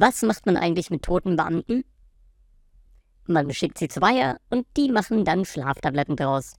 Was macht man eigentlich mit toten Beamten? Man schickt sie zu Weiher und die machen dann Schlaftabletten draus.